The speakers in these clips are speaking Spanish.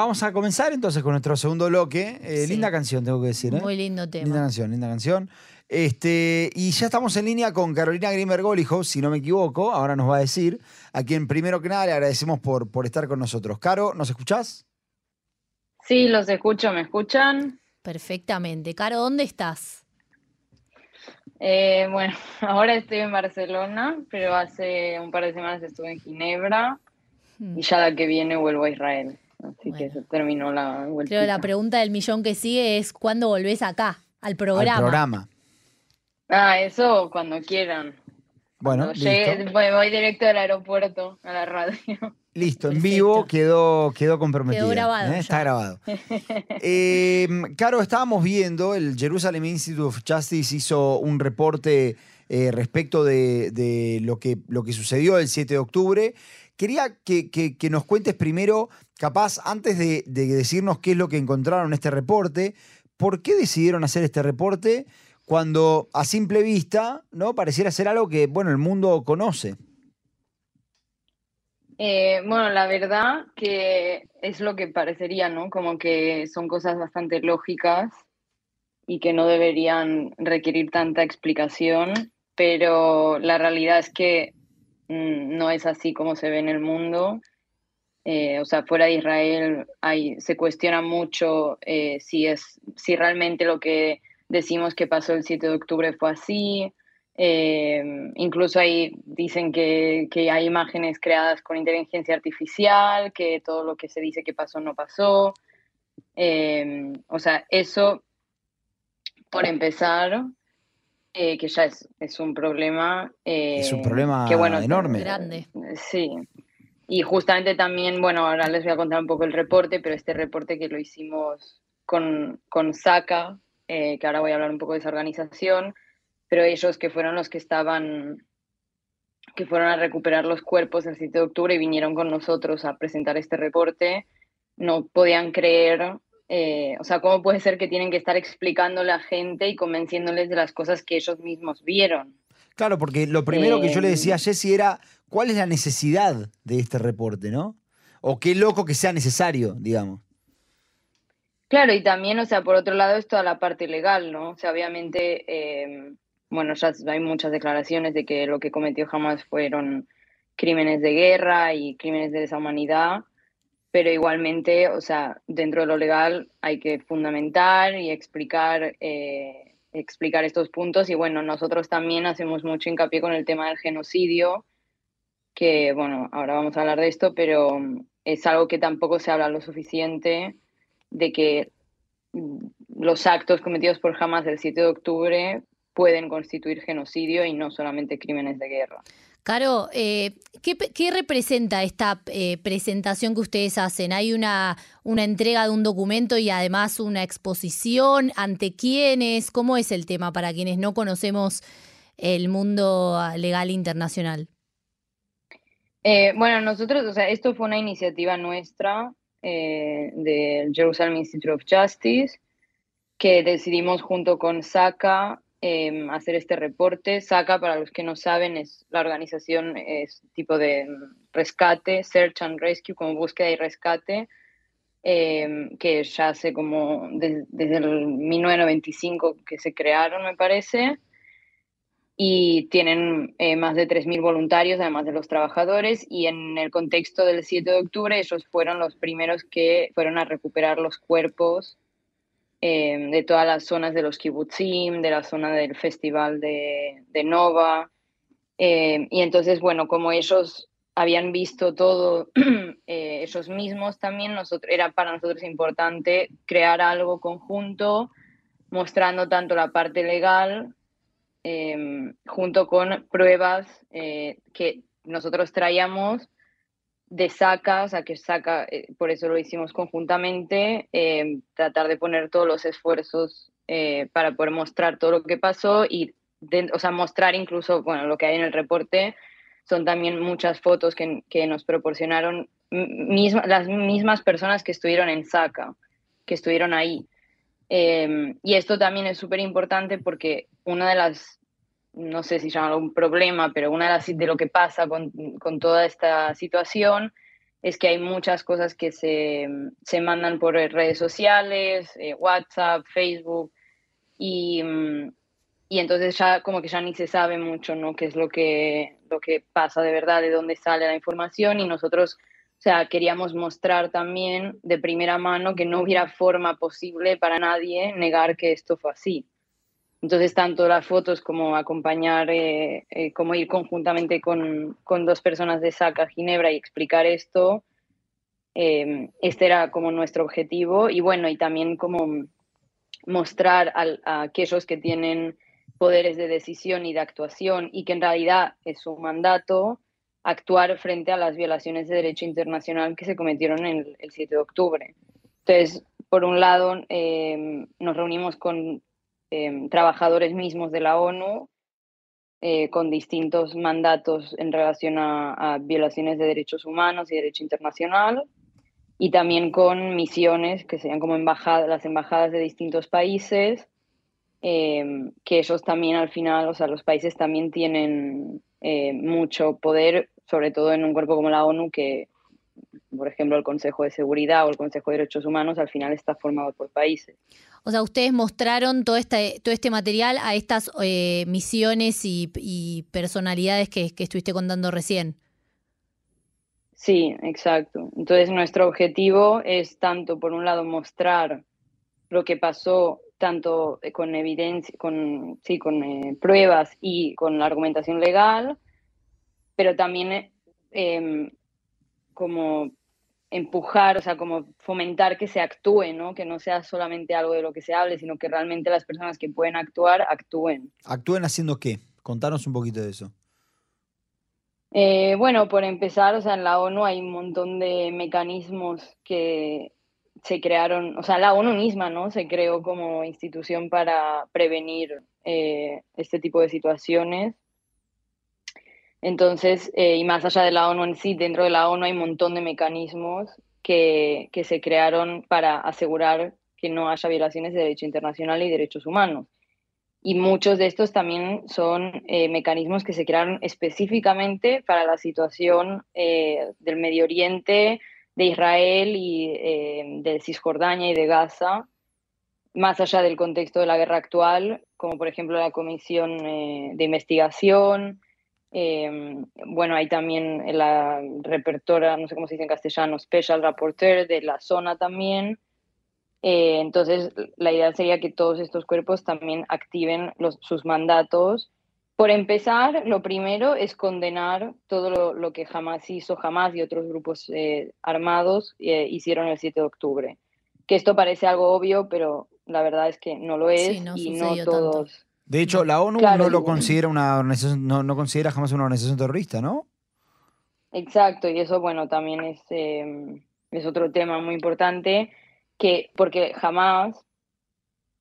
vamos a comenzar entonces con nuestro segundo bloque. Eh, Sí. Linda canción, tengo que decir. ¿eh? Muy lindo tema. Linda canción, linda canción. Este, y ya estamos en línea con Carolina Grimmer Golijo, si no me equivoco, ahora nos va a decir, a quien primero que nada le agradecemos por, por estar con nosotros. Caro, ¿nos escuchás? Sí, los escucho, ¿me escuchan? Perfectamente. Caro, ¿dónde estás? Eh, bueno, ahora estoy en Barcelona, pero hace un par de semanas estuve en Ginebra Hmm. y ya la que viene vuelvo a Israel. Así que se terminó la vuelta. Creo la pregunta del millón que sigue es ¿cuándo volvés acá? Al programa. Al programa. Ah, eso cuando quieran. Bueno, Cuando llegue- voy, voy directo del aeropuerto a la radio. Listo, en Perfecto. vivo quedó, quedó comprometido. Quedó grabado Está ya. grabado. Eh, Caro, estábamos viendo, el Jerusalem Institute of Justice hizo un reporte eh, respecto de, de lo, que, lo que sucedió el 7 de octubre. Quería que, nos cuentes primero, capaz, antes de, de decirnos qué es lo que encontraron en este reporte, ¿por qué decidieron hacer este reporte cuando a simple vista no pareciera ser algo que, bueno, el mundo conoce? Eh, bueno, la verdad que es lo que parecería, ¿no? Como que son cosas bastante lógicas y que no deberían requerir tanta explicación, pero la realidad es que no es así como se ve en el mundo. Eh, o sea, fuera de Israel hay, se cuestiona mucho eh, si, es, si realmente lo que decimos que pasó el 7 de octubre fue así. Eh, incluso ahí dicen que, que hay imágenes creadas con inteligencia artificial, que todo lo que se dice que pasó no pasó. O sea, eso, por empezar, eh, que ya es, es un problema. Es un eh, problema que, bueno, enorme. Grande. Sí. Y justamente también, bueno, ahora les voy a contar un poco el reporte, pero este reporte que lo hicimos con, con SACA, eh, que ahora voy a hablar un poco de esa organización, pero ellos que fueron los que estaban, que fueron a recuperar los cuerpos el 7 de octubre y vinieron con nosotros a presentar este reporte, no podían creer, eh, o sea, ¿cómo puede ser que tienen que estar explicando a la gente y convenciéndoles de las cosas que ellos mismos vieron? Claro, porque lo primero que yo le decía a Jessy era, ¿cuál es la necesidad de este reporte, no? O qué loco que sea necesario, digamos. Claro, y también, o sea, por otro lado es toda la parte legal, ¿no? O sea, obviamente, eh, bueno, ya hay muchas declaraciones de que lo que cometió Hamas fueron crímenes de guerra y crímenes de deshumanidad, pero igualmente, o sea, dentro de lo legal hay que fundamentar y explicar, eh, explicar estos puntos y bueno, nosotros también hacemos mucho hincapié con el tema del genocidio, que bueno, ahora vamos a hablar de esto, pero mm, es algo que tampoco se habla lo suficiente de que mm, los actos cometidos por Hamas el 7 de octubre pueden constituir genocidio y no solamente crímenes de guerra. Caro, eh, ¿qué, representa esta eh, presentación que ustedes hacen? ¿Hay una, una entrega de un documento y además una exposición? ¿Ante quiénes? ¿Cómo es el tema para quienes no conocemos el mundo ah, legal internacional? Eh, bueno, nosotros, o sea, esto fue una iniciativa nuestra del Jerusalem Institute of Justice que decidimos junto con SACA eh, hacer este reporte. SACA, para los que no saben, es la organización, es tipo de mm, rescate, search and rescue, como búsqueda y rescate, eh, que ya hace como des- desde el 1995 que se crearon, me parece y tienen eh, más de 3.000 voluntarios, además de los trabajadores, y en el contexto del 7 de octubre ellos fueron los primeros que fueron a recuperar los cuerpos eh, de todas las zonas de los kibbutzim, de la zona del festival de, de Nova, eh, y entonces, bueno, como ellos habían visto todo eh, ellos mismos también, nosotros, era para nosotros importante crear algo conjunto, mostrando tanto la parte legal eh, junto con pruebas eh, que nosotros traíamos de SACA, o sea, que SACA, eh, por eso lo hicimos conjuntamente, eh, tratar de poner todos los esfuerzos eh, para poder mostrar todo lo que pasó y, de- o sea, mostrar incluso, bueno, lo que hay en el reporte, son también muchas fotos que, nos proporcionaron misma- las mismas personas que estuvieron en SACA, que estuvieron ahí. Eh, y esto también es súper importante porque una de las, no sé si llamarlo un problema, pero una de lo que pasa con, con toda esta situación es que hay muchas cosas que se, se mandan por redes sociales, eh, WhatsApp, Facebook, y, y, entonces ya como que ya ni se sabe mucho, ¿no? Qué es lo que, lo que pasa de verdad, de dónde sale la información, y nosotros, o sea, queríamos mostrar también de primera mano que no hubiera forma posible para nadie negar que esto fue así. Entonces, tanto las fotos como acompañar, eh, eh, como ir conjuntamente con, con, dos personas de SACA Ginebra y explicar esto, eh, este era como nuestro objetivo. Y bueno, y también como mostrar a, aquellos que tienen poderes de decisión y de actuación y que en realidad es su mandato actuar frente a las violaciones de derecho internacional que se cometieron el, el 7 de octubre. Entonces, por un lado, nos reunimos con Em, trabajadores mismos de la ONU eh, con distintos mandatos en relación a, violaciones de derechos humanos y derecho internacional, y también con misiones que serían como embajadas, las embajadas de distintos países, em, que ellos también al final, o sea, los países también tienen eh, mucho poder, sobre todo en un cuerpo como la ONU, que, por ejemplo, el Consejo de Seguridad o el Consejo de Derechos Humanos al final está formado por países. O sea, ustedes mostraron todo este, todo este material a estas eh, misiones y, personalidades que, estuviste contando recién. Sí, exacto. Entonces nuestro objetivo es tanto, por un lado, mostrar lo que pasó tanto con evidencia, con, sí, con eh, pruebas y con la argumentación legal, pero también em, como empujar, o sea, como fomentar que se actúe, ¿no? Que no sea solamente algo de lo que se hable, sino que realmente las personas que pueden actuar, actúen. ¿Actúen haciendo qué? Contanos un poquito de eso. Eh, bueno, por empezar, o sea, en la ONU hay un montón de mecanismos que se crearon, o sea, la ONU misma, ¿no? Se creó como institución para prevenir eh, este tipo de situaciones. Entonces, eh, y más allá de la ONU en sí, dentro de la ONU hay un montón de mecanismos que, que se crearon para asegurar que no haya violaciones de derecho internacional y derechos humanos. Y muchos de estos también son eh, mecanismos que se crearon específicamente para la situación eh, del Medio Oriente, de Israel y de Cisjordania y de Gaza, más allá del contexto de la guerra actual, como por ejemplo la Comisión de Investigación, Em, bueno, hay también la repertora, no sé cómo se dice en castellano, Special Rapporteur de la zona también. Eh, entonces, la idea sería que todos estos cuerpos también activen los, sus mandatos. Por empezar, lo primero es condenar todo lo, que jamás hizo, jamás y otros grupos eh, armados eh, hicieron el 7 de octubre. Que esto parece algo obvio, pero la verdad es que no lo es y no todos. De hecho, la ONU no lo considera una organización, no, considera jamás una organización terrorista, ¿no? Exacto, y eso, bueno, también es, em, es otro tema muy importante, que, porque jamás,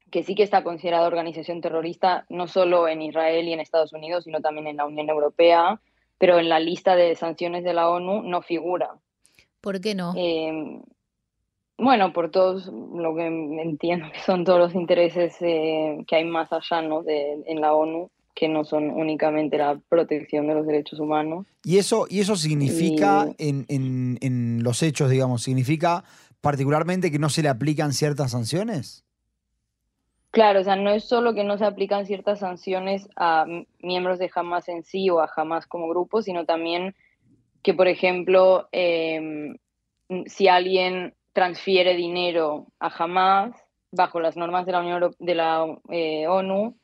que sí que está considerada organización terrorista, no solo en Israel y en Estados Unidos, sino también en la Unión Europea, pero en la lista de sanciones de la ONU no figura. ¿Por qué no? Eh, bueno, por todos lo que entiendo que son todos los intereses eh, que hay más allá ¿no? de, en la ONU, que no son únicamente la protección de los derechos humanos. ¿Y eso, y eso significa en, en, en los hechos, digamos, significa particularmente que no se le aplican ciertas sanciones? Claro, o sea, no es solo que no se aplican ciertas sanciones a miembros de Hamas en sí o a Hamas como grupo, sino también que, por ejemplo, em, si alguien transfiere dinero a Hamas bajo las normas de la, Unión de la eh, ONU,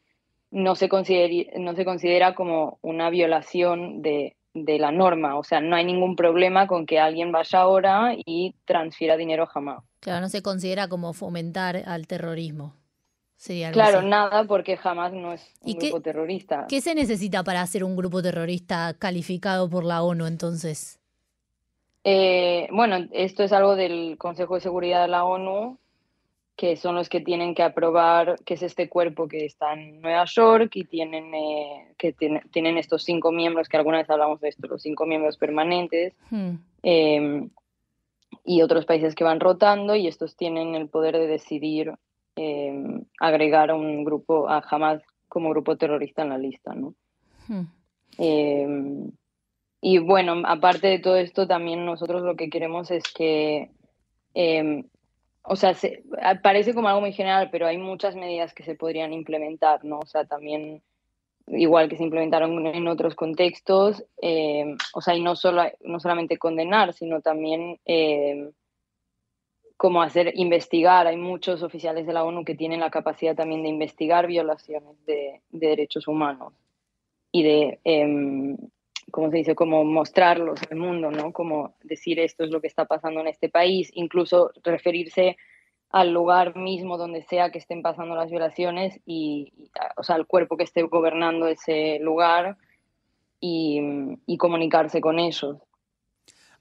no se, considera, no se considera como una violación de, de, la norma. O sea, no hay ningún problema con que alguien vaya ahora y transfiera dinero a Hamas. Claro, no se considera como fomentar al terrorismo. Sería claro, nada, porque Hamas no es un grupo terrorista. ¿Qué se necesita para hacer un grupo terrorista calificado por la ONU entonces? Eh, bueno, esto es algo del Consejo de Seguridad de la ONU, que son los que tienen que aprobar, que es este cuerpo que está en Nueva York y tienen, eh, que tienen estos cinco miembros, que alguna vez hablamos de esto, los cinco miembros permanentes, hmm. em, y otros países que van rotando, y estos tienen el poder de decidir em, agregar a un grupo, a Hamas como grupo terrorista en la lista, ¿no? Hmm. Y bueno, aparte de todo esto, también nosotros lo que queremos es que, em, o sea, parece como algo muy general, pero hay muchas medidas que se podrían implementar, ¿no? O sea, también igual que se implementaron en otros contextos, em, o sea, y no, solo, no solamente condenar, sino también em, como hacer investigar. Hay muchos oficiales de la ONU que tienen la capacidad también de investigar violaciones de, de derechos humanos y de, eh, ¿cómo se dice?, como mostrarlos al mundo, ¿no? Como decir esto es lo que está pasando en este país, incluso referirse al lugar mismo donde sea que estén pasando las violaciones y, o sea, al cuerpo que esté gobernando ese lugar y, y comunicarse con ellos.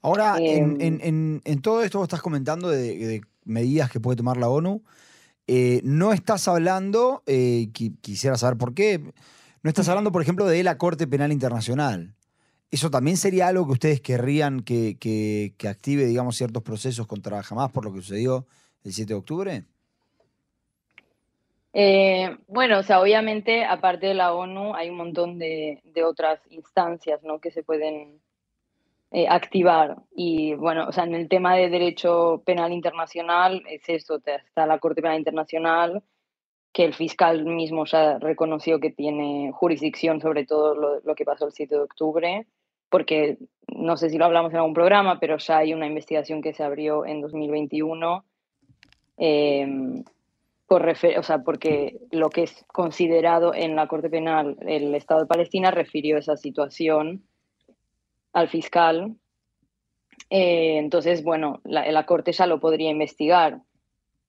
Ahora, en, em, en, todo esto vos estás comentando de, medidas que puede tomar la ONU. Eh, no estás hablando, eh, quisiera saber por qué, no estás hablando, por ejemplo, de la Corte Penal Internacional. ¿Eso también sería algo que ustedes querrían que, que, active, digamos, ciertos procesos contra Hamas por lo que sucedió el 7 de octubre? Eh, bueno, o sea, obviamente, aparte de la ONU, hay un montón de, de otras instancias ¿no? que se pueden eh, activar. Y bueno, o sea, en el tema de derecho penal internacional es esto, está la Corte Penal Internacional, que el fiscal mismo ya reconoció que tiene jurisdicción sobre todo lo, que pasó el 7 de octubre, porque no sé si lo hablamos en algún programa, pero ya hay una investigación que se abrió en 2021. Em, por o sea, porque lo que es considerado en la Corte Penal el Estado de Palestina refirió esa situación al fiscal. Eh, entonces, bueno, la, Corte ya lo podría investigar.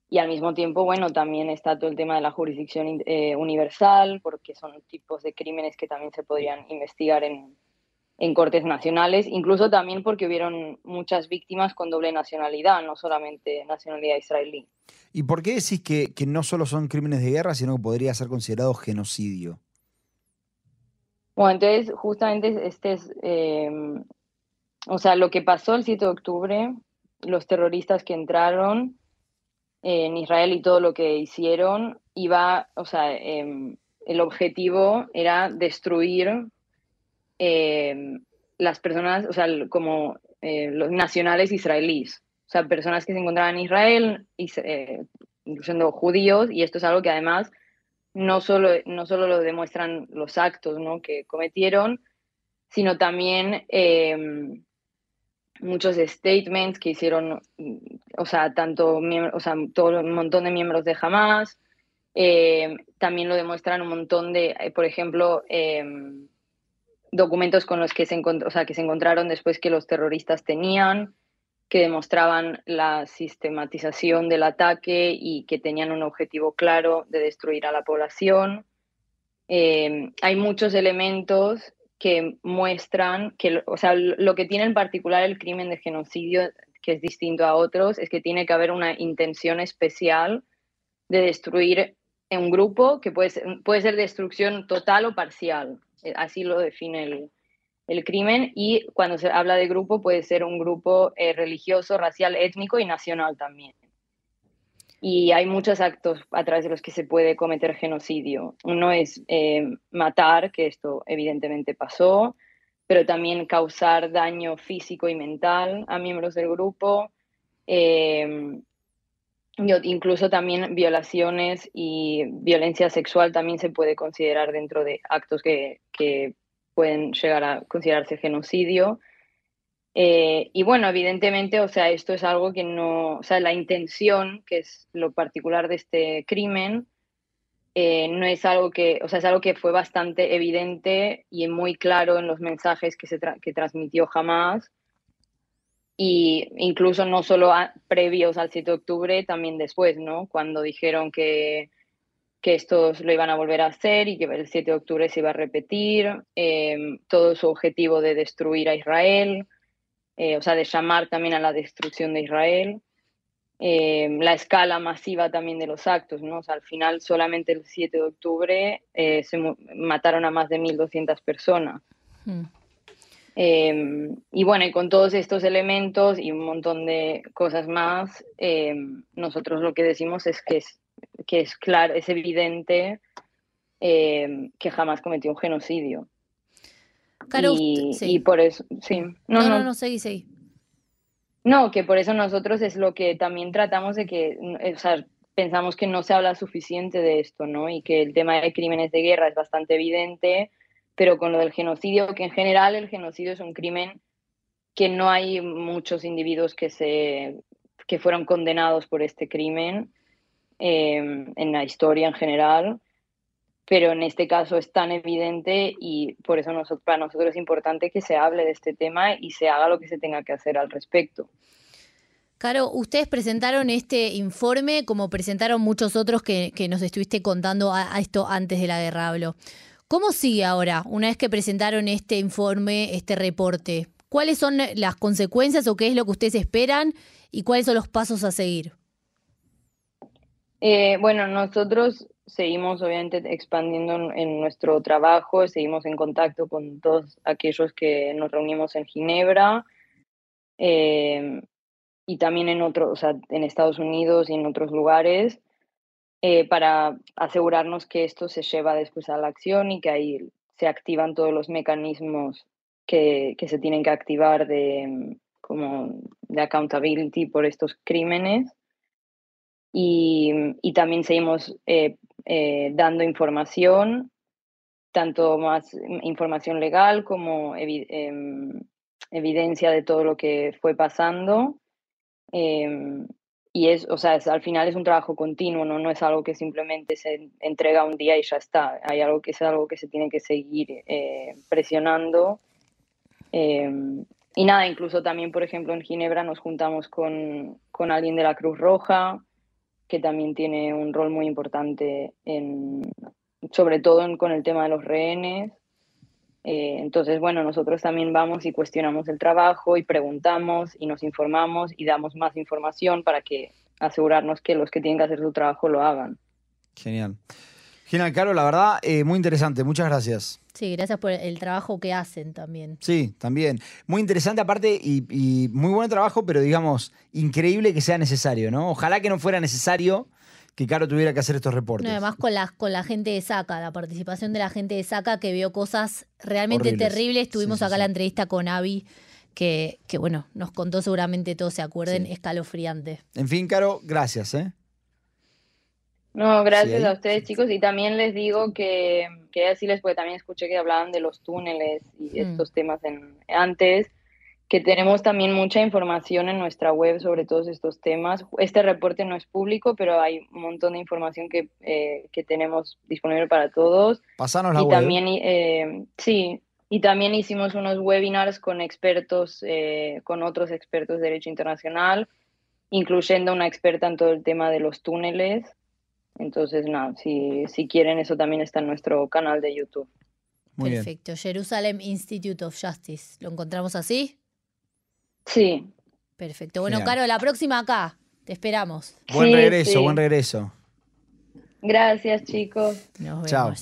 Y al mismo tiempo, bueno, también está todo el tema de la jurisdicción eh, universal, porque son tipos de crímenes que también se podrían investigar en, en cortes nacionales, incluso también porque hubieron muchas víctimas con doble nacionalidad, no solamente nacionalidad israelí. ¿Y por qué decís que, que no solo son crímenes de guerra, sino que podría ser considerado genocidio? Bueno, entonces justamente este es, em, o sea, lo que pasó el 7 de octubre, los terroristas que entraron en Israel y todo lo que hicieron, iba, o sea, em, el objetivo era destruir em, las personas, o sea, como eh, los nacionales israelíes, o sea, personas que se encontraban en Israel, eh, incluyendo judíos, y esto es algo que además no solo, no solo lo demuestran los actos ¿no? que cometieron, sino también em, muchos statements que hicieron, o sea, tanto o sea, todo un montón de miembros de Hamas, em, también lo demuestran un montón de, eh, por ejemplo, em, documentos con los que se, o sea, que se encontraron después que los terroristas tenían, que demostraban la sistematización del ataque y que tenían un objetivo claro de destruir a la población. Eh, hay muchos elementos que muestran que, o sea, lo que tiene en particular el crimen de genocidio, que es distinto a otros, es que tiene que haber una intención especial de destruir un grupo que puede puede ser destrucción total o parcial. Eh, así lo define el, el crimen y cuando se habla de grupo puede ser un grupo eh, religioso, racial, étnico y nacional también. Y hay muchos actos a través de los que se puede cometer genocidio. Uno es eh, matar, que esto evidentemente pasó, pero también causar daño físico y mental a miembros del grupo. Incluso también violaciones y violencia sexual también se puede considerar dentro de actos que, que pueden llegar a considerarse genocidio. Eh, y bueno, evidentemente, o sea, esto es algo que no, o sea, la intención, que es lo particular de este crimen, eh, no es algo que, o sea, es algo que fue bastante evidente y muy claro en los mensajes que se que transmitió jamás. Y incluso no solo previos al 7 de octubre, también después, ¿no? Cuando dijeron que que estos lo iban a volver a hacer y que el 7 de octubre se iba a repetir, em, todo su objetivo de destruir a Israel, eh, o sea, de llamar también a la destrucción de Israel, em, la escala masiva también de los actos, ¿no? O sea, al final solamente el 7 de octubre eh, se mataron a más de 1.200 personas. Hmm. Em, y bueno, y con todos estos elementos y un montón de cosas más, nosotros lo que decimos es que es que es claro, es evidente eh, que jamás cometió un genocidio. y, por eso, sí. No, no, no, no, seguí, seguí. No, que por eso nosotros es lo que también tratamos de que, o sea, pensamos que no se habla suficiente de esto, ¿no? Y que el tema de crímenes de guerra es bastante evidente, pero con lo del genocidio, que en general el genocidio es un crimen que no hay muchos individuos que, se, que fueron condenados por este crimen eh, en la historia en general pero en este caso es tan evidente y por eso nosotros, para nosotros es importante que se hable de este tema y se haga lo que se tenga que hacer al respecto. Caro, ustedes presentaron este informe como presentaron muchos otros que, nos estuviste contando a, esto antes de la guerra, hablo. ¿Cómo sigue ahora, una vez que presentaron este informe, este reporte? ¿Cuáles son las consecuencias o qué es lo que ustedes esperan y cuáles son los pasos a seguir? Eh, bueno, nosotros seguimos obviamente expandiendo en, nuestro trabajo, seguimos en contacto con todos aquellos que nos reunimos en Ginebra eh, y también en otros, o sea, en Estados Unidos y en otros lugares, eh, para asegurarnos que esto se lleva después a la acción y que ahí se activan todos los mecanismos que, que se tienen que activar de, como de accountability por estos crímenes. Y, y, también seguimos eh, eh, dando información, tanto más información legal como em, evidencia de todo lo que fue pasando. Em, y es, o sea, al final es un trabajo continuo, ¿no? no es algo que simplemente se entrega un día y ya está. Hay algo que es algo que se tiene que seguir eh, presionando. Em, y nada, incluso también, por ejemplo, en Ginebra nos juntamos con, con alguien de la Cruz Roja, que también tiene un rol muy importante, en, sobre todo con el tema de los rehenes. Eh, entonces, bueno, nosotros también vamos y cuestionamos el trabajo y preguntamos y nos informamos y damos más información para que asegurarnos que los que tienen que hacer su trabajo lo hagan. Genial. Genial, Caro, la verdad, eh, muy interesante. Muchas gracias. Sí, gracias por el trabajo que hacen también. Sí, también. Muy interesante aparte y, muy buen trabajo, pero digamos, increíble que sea necesario, ¿no? Ojalá que no fuera necesario que Caro tuviera que hacer estos reportes. además con la, con la gente de SACA, la participación de la gente de SACA que vio cosas realmente terribles. Tuvimos acá la entrevista con Avi, que, que, bueno, nos contó seguramente todos se acuerden, escalofriante. En fin, Caro, gracias, ¿eh? No, gracias a ustedes, chicos. Y también les digo que quería decirles, porque también escuché que hablaban de los túneles y mm. estos temas en, antes, que tenemos también mucha información en nuestra web sobre todos estos temas. Este reporte no es público, pero hay un montón de información que, eh, que tenemos disponible para todos. Pasanos la y También, eh, sí, y también hicimos unos webinars con expertos, eh, con otros expertos de Derecho Internacional, incluyendo una experta en todo el tema de los túneles. Entonces, nada, si, si quieren, eso también está en nuestro canal de YouTube. Perfecto. Jerusalem Institute of Justice. ¿Lo encontramos así? Sí. Perfecto. Bueno, Caro, la próxima acá. Te esperamos. Buen regreso, buen regreso. Gracias, chicos. Nos vemos. Chao.